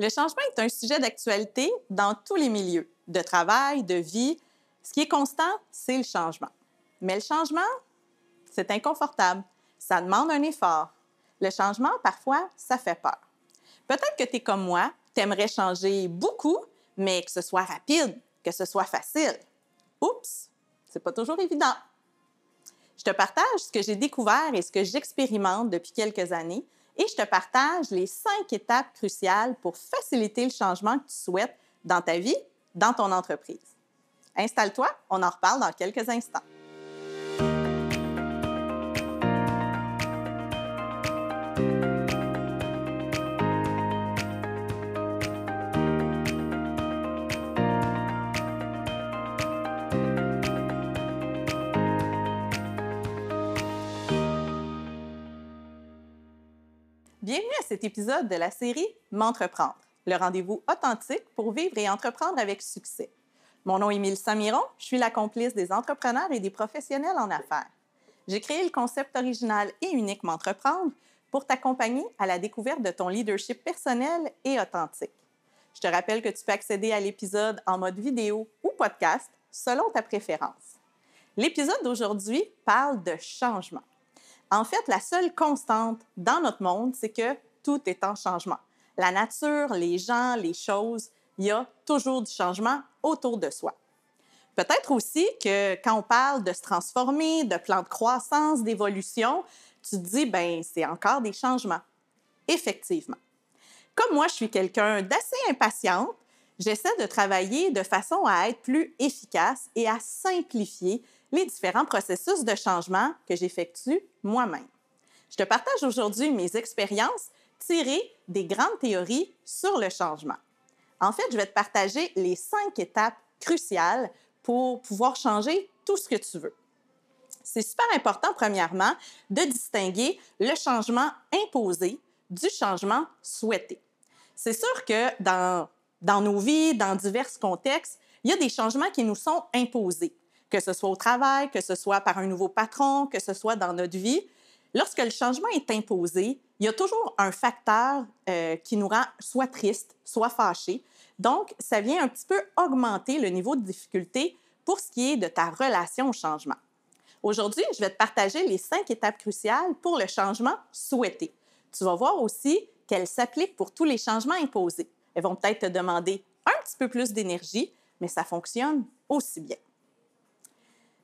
Le changement est un sujet d'actualité dans tous les milieux, de travail, de vie. Ce qui est constant, c'est le changement. Mais le changement, c'est inconfortable. Ça demande un effort. Le changement, parfois, ça fait peur. Peut-être que tu es comme moi, tu aimerais changer beaucoup, mais que ce soit rapide, que ce soit facile. Oups, c'est pas toujours évident. Je te partage ce que j'ai découvert et ce que j'expérimente depuis quelques années et je te partage les cinq étapes cruciales pour faciliter le changement que tu souhaites dans ta vie, dans ton entreprise. Installe-toi, on en reparle dans quelques instants. Bienvenue à cet épisode de la série M'entreprendre, le rendez-vous authentique pour vivre et entreprendre avec succès. Mon nom est Mélissa Miron, je suis la complice des entrepreneurs et des professionnels en affaires. J'ai créé le concept original et unique M'entreprendre pour t'accompagner à la découverte de ton leadership personnel et authentique. Je te rappelle que tu peux accéder à l'épisode en mode vidéo ou podcast selon ta préférence. L'épisode d'aujourd'hui parle de changement. En fait, la seule constante dans notre monde, c'est que tout est en changement. La nature, les gens, les choses, il y a toujours du changement autour de soi. Peut-être aussi que quand on parle de se transformer, de plan de croissance, d'évolution, tu te dis, ben c'est encore des changements. Effectivement. Comme moi, je suis quelqu'un d'assez impatiente, j'essaie de travailler de façon à être plus efficace et à simplifier les différents processus de changement que j'effectue moi-même. Je te partage aujourd'hui mes expériences tirées des grandes théories sur le changement. En fait, je vais te partager les cinq étapes cruciales pour pouvoir changer tout ce que tu veux. C'est super important, premièrement, de distinguer le changement imposé du changement souhaité. C'est sûr que dans, dans nos vies, dans divers contextes, il y a des changements qui nous sont imposés que ce soit au travail, que ce soit par un nouveau patron, que ce soit dans notre vie. Lorsque le changement est imposé, il y a toujours un facteur euh, qui nous rend soit triste, soit fâché. Donc, ça vient un petit peu augmenter le niveau de difficulté pour ce qui est de ta relation au changement. Aujourd'hui, je vais te partager les cinq étapes cruciales pour le changement souhaité. Tu vas voir aussi qu'elles s'appliquent pour tous les changements imposés. Elles vont peut-être te demander un petit peu plus d'énergie, mais ça fonctionne aussi bien.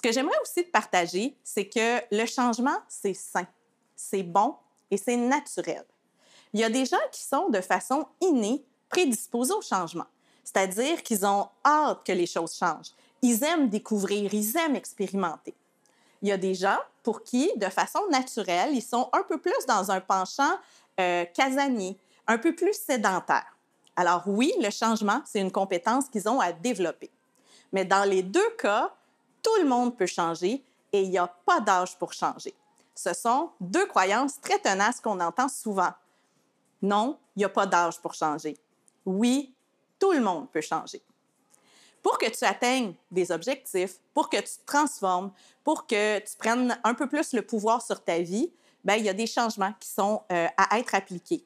Ce que j'aimerais aussi te partager, c'est que le changement, c'est sain, c'est bon et c'est naturel. Il y a des gens qui sont de façon innée prédisposés au changement, c'est-à-dire qu'ils ont hâte que les choses changent. Ils aiment découvrir, ils aiment expérimenter. Il y a des gens pour qui, de façon naturelle, ils sont un peu plus dans un penchant euh, casanier, un peu plus sédentaire. Alors oui, le changement, c'est une compétence qu'ils ont à développer. Mais dans les deux cas, tout le monde peut changer et il n'y a pas d'âge pour changer. Ce sont deux croyances très tenaces qu'on entend souvent. Non, il n'y a pas d'âge pour changer. Oui, tout le monde peut changer. Pour que tu atteignes des objectifs, pour que tu te transformes, pour que tu prennes un peu plus le pouvoir sur ta vie, bien, il y a des changements qui sont euh, à être appliqués.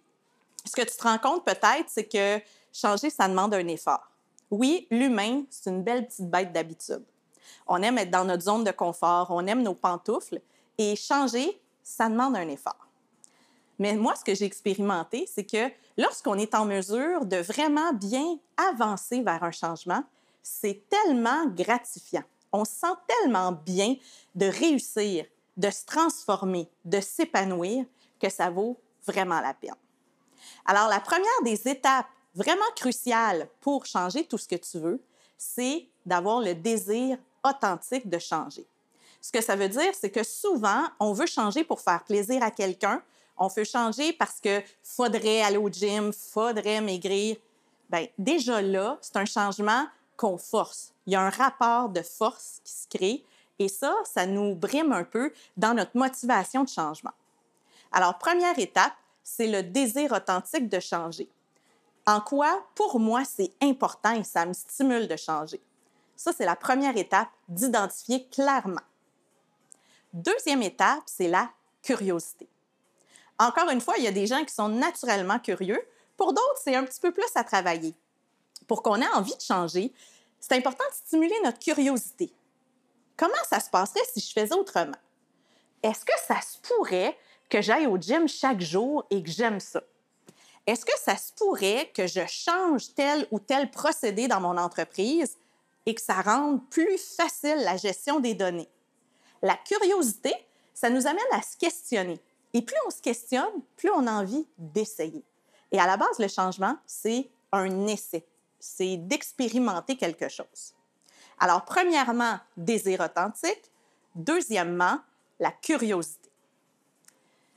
Ce que tu te rends compte peut-être, c'est que changer, ça demande un effort. Oui, l'humain, c'est une belle petite bête d'habitude. On aime être dans notre zone de confort, on aime nos pantoufles et changer, ça demande un effort. Mais moi, ce que j'ai expérimenté, c'est que lorsqu'on est en mesure de vraiment bien avancer vers un changement, c'est tellement gratifiant. On se sent tellement bien de réussir, de se transformer, de s'épanouir, que ça vaut vraiment la peine. Alors, la première des étapes vraiment cruciales pour changer tout ce que tu veux, c'est d'avoir le désir authentique de changer. Ce que ça veut dire, c'est que souvent, on veut changer pour faire plaisir à quelqu'un. On veut changer parce que faudrait aller au gym, faudrait maigrir. Bien, déjà là, c'est un changement qu'on force. Il y a un rapport de force qui se crée et ça, ça nous brime un peu dans notre motivation de changement. Alors, première étape, c'est le désir authentique de changer. En quoi, pour moi, c'est important et ça me stimule de changer? Ça, c'est la première étape d'identifier clairement. Deuxième étape, c'est la curiosité. Encore une fois, il y a des gens qui sont naturellement curieux, pour d'autres, c'est un petit peu plus à travailler. Pour qu'on ait envie de changer, c'est important de stimuler notre curiosité. Comment ça se passerait si je faisais autrement? Est-ce que ça se pourrait que j'aille au gym chaque jour et que j'aime ça? Est-ce que ça se pourrait que je change tel ou tel procédé dans mon entreprise et que ça rende plus facile la gestion des données? La curiosité, ça nous amène à se questionner. Et plus on se questionne, plus on a envie d'essayer. Et à la base, le changement, c'est un essai. C'est d'expérimenter quelque chose. Alors, premièrement, désir authentique. Deuxièmement, la curiosité.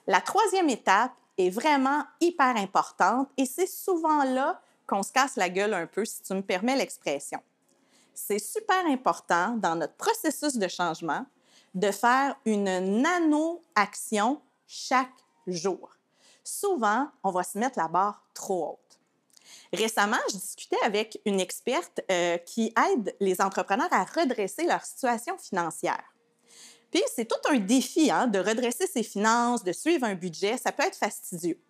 La troisième étape est vraiment hyper importante et c'est souvent là qu'on se casse la gueule un peu, si tu me permets l'expression. C'est super important dans notre processus de changement de faire une nano-action chaque jour. Souvent, on va se mettre la barre trop haute. Récemment, je discutais avec une experte euh, qui aide les entrepreneurs à redresser leur situation financière. Puis, c'est tout un défi hein, de redresser ses finances, de suivre un budget. Ça peut être fastidieux.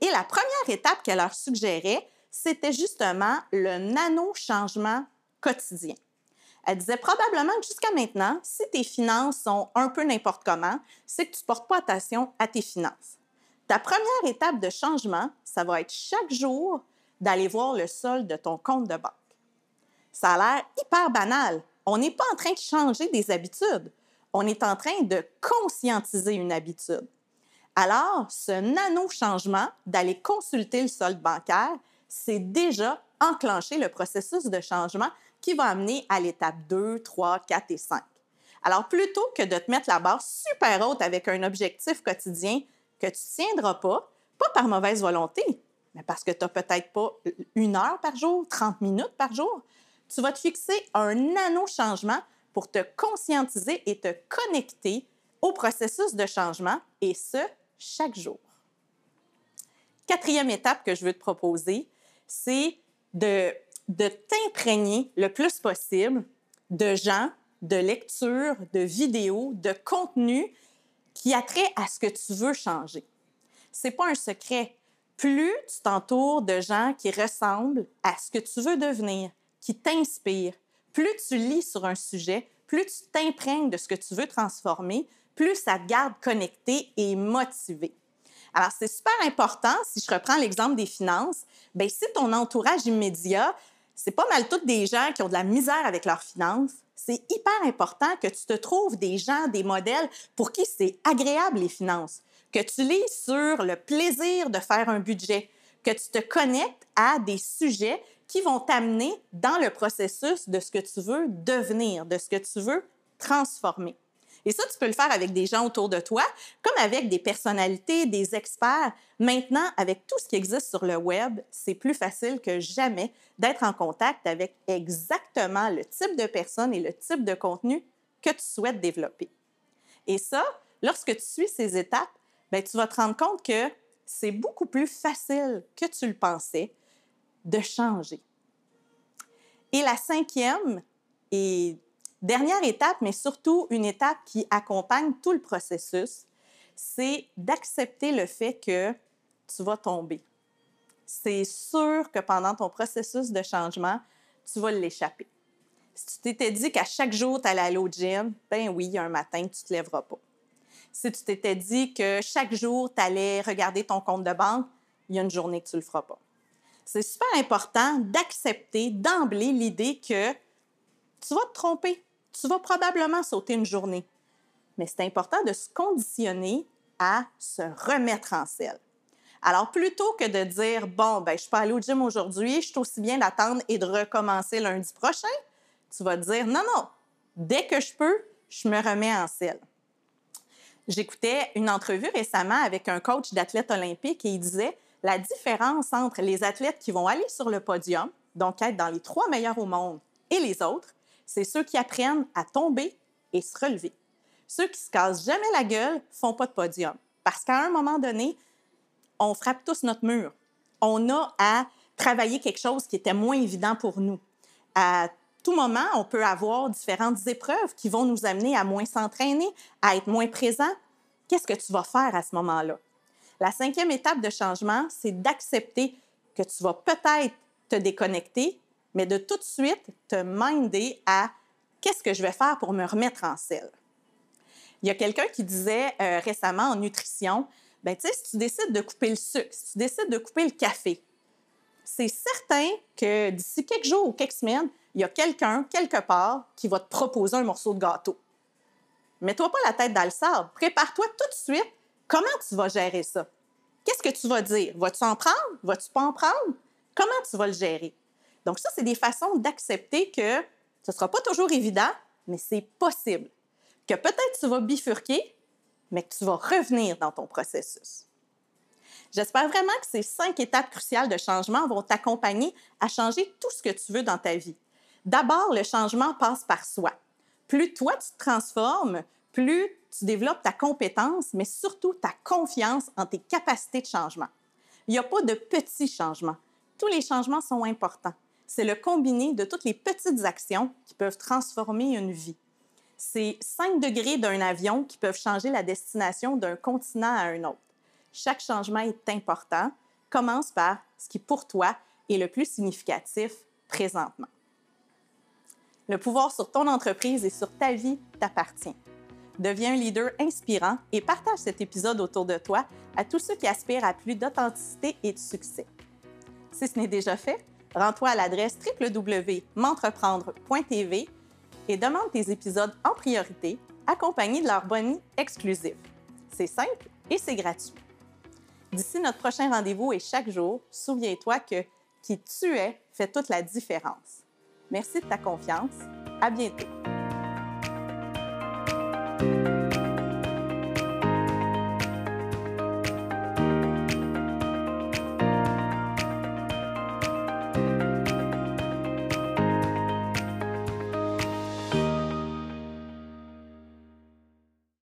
Et la première étape qu'elle leur suggérait, c'était justement le nano-changement quotidien. Elle disait probablement que jusqu'à maintenant, si tes finances sont un peu n'importe comment, c'est que tu ne portes pas attention à tes finances. Ta première étape de changement, ça va être chaque jour d'aller voir le solde de ton compte de banque. Ça a l'air hyper banal. On n'est pas en train de changer des habitudes. On est en train de conscientiser une habitude. Alors, ce nano-changement d'aller consulter le solde bancaire, c'est déjà enclencher le processus de changement qui va amener à l'étape 2, 3, 4 et 5. Alors, plutôt que de te mettre la barre super haute avec un objectif quotidien que tu ne tiendras pas, pas par mauvaise volonté, mais parce que tu n'as peut-être pas une heure par jour, 30 minutes par jour, tu vas te fixer un nano-changement pour te conscientiser et te connecter au processus de changement, et ce, chaque jour. Quatrième étape que je veux te proposer, c'est de de t'imprégner le plus possible de gens, de lectures, de vidéos, de contenus qui a trait à ce que tu veux changer. C'est pas un secret. Plus tu t'entoures de gens qui ressemblent à ce que tu veux devenir, qui t'inspirent, plus tu lis sur un sujet, plus tu t'imprègnes de ce que tu veux transformer, plus ça te garde connecté et motivé. Alors, c'est super important, si je reprends l'exemple des finances, bien, si ton entourage immédiat, c'est pas mal toutes des gens qui ont de la misère avec leurs finances. C'est hyper important que tu te trouves des gens, des modèles pour qui c'est agréable les finances, que tu lis sur le plaisir de faire un budget, que tu te connectes à des sujets qui vont t'amener dans le processus de ce que tu veux devenir, de ce que tu veux transformer. Et ça, tu peux le faire avec des gens autour de toi, comme avec des personnalités, des experts. Maintenant, avec tout ce qui existe sur le web, c'est plus facile que jamais d'être en contact avec exactement le type de personne et le type de contenu que tu souhaites développer. Et ça, lorsque tu suis ces étapes, bien, tu vas te rendre compte que c'est beaucoup plus facile que tu le pensais de changer. Et la cinquième et Dernière étape, mais surtout une étape qui accompagne tout le processus, c'est d'accepter le fait que tu vas tomber. C'est sûr que pendant ton processus de changement, tu vas l'échapper. Si tu t'étais dit qu'à chaque jour, tu allais aller au gym, ben oui, un matin, tu ne te lèveras pas. Si tu t'étais dit que chaque jour, tu allais regarder ton compte de banque, il y a une journée que tu ne le feras pas. C'est super important d'accepter d'emblée l'idée que tu vas te tromper tu vas probablement sauter une journée. Mais c'est important de se conditionner à se remettre en selle. Alors, plutôt que de dire, bon, ben, je suis pas allé au gym aujourd'hui, je suis aussi bien d'attendre et de recommencer lundi prochain, tu vas dire, non, non, dès que je peux, je me remets en selle. J'écoutais une entrevue récemment avec un coach d'athlète olympique et il disait la différence entre les athlètes qui vont aller sur le podium, donc être dans les trois meilleurs au monde, et les autres, c'est ceux qui apprennent à tomber et se relever. Ceux qui se cassent jamais la gueule font pas de podium. Parce qu'à un moment donné, on frappe tous notre mur. On a à travailler quelque chose qui était moins évident pour nous. À tout moment, on peut avoir différentes épreuves qui vont nous amener à moins s'entraîner, à être moins présent. Qu'est-ce que tu vas faire à ce moment-là? La cinquième étape de changement, c'est d'accepter que tu vas peut-être te déconnecter, mais de tout de suite te minder à qu'est-ce que je vais faire pour me remettre en selle. Il y a quelqu'un qui disait euh, récemment en nutrition, ben tu sais, si tu décides de couper le sucre, si tu décides de couper le café, c'est certain que d'ici quelques jours ou quelques semaines, il y a quelqu'un, quelque part, qui va te proposer un morceau de gâteau. Mets-toi pas la tête dans le sable. Prépare-toi tout de suite. Comment tu vas gérer ça? Qu'est-ce que tu vas dire? Vas-tu en prendre? Vas-tu pas en prendre? Comment tu vas le gérer? Donc, ça, c'est des façons d'accepter que ce ne sera pas toujours évident, mais c'est possible. Que peut-être tu vas bifurquer, mais que tu vas revenir dans ton processus. J'espère vraiment que ces cinq étapes cruciales de changement vont t'accompagner à changer tout ce que tu veux dans ta vie. D'abord, le changement passe par soi. Plus toi, tu te transformes, plus tu développes ta compétence, mais surtout ta confiance en tes capacités de changement. Il n'y a pas de petits changements. Tous les changements sont importants. C'est le combiné de toutes les petites actions qui peuvent transformer une vie. C'est 5 degrés d'un avion qui peuvent changer la destination d'un continent à un autre. Chaque changement est important. Commence par ce qui, pour toi, est le plus significatif présentement. Le pouvoir sur ton entreprise et sur ta vie t'appartient. Deviens un leader inspirant et partage cet épisode autour de toi à tous ceux qui aspirent à plus d'authenticité et de succès. Si ce n'est déjà fait, Rends-toi à l'adresse www.m'entreprendre.tv et demande tes épisodes en priorité, accompagnés de leur bonnie exclusif. C'est simple et c'est gratuit. D'ici notre prochain rendez-vous et chaque jour, souviens-toi que qui tu es fait toute la différence. Merci de ta confiance. À bientôt.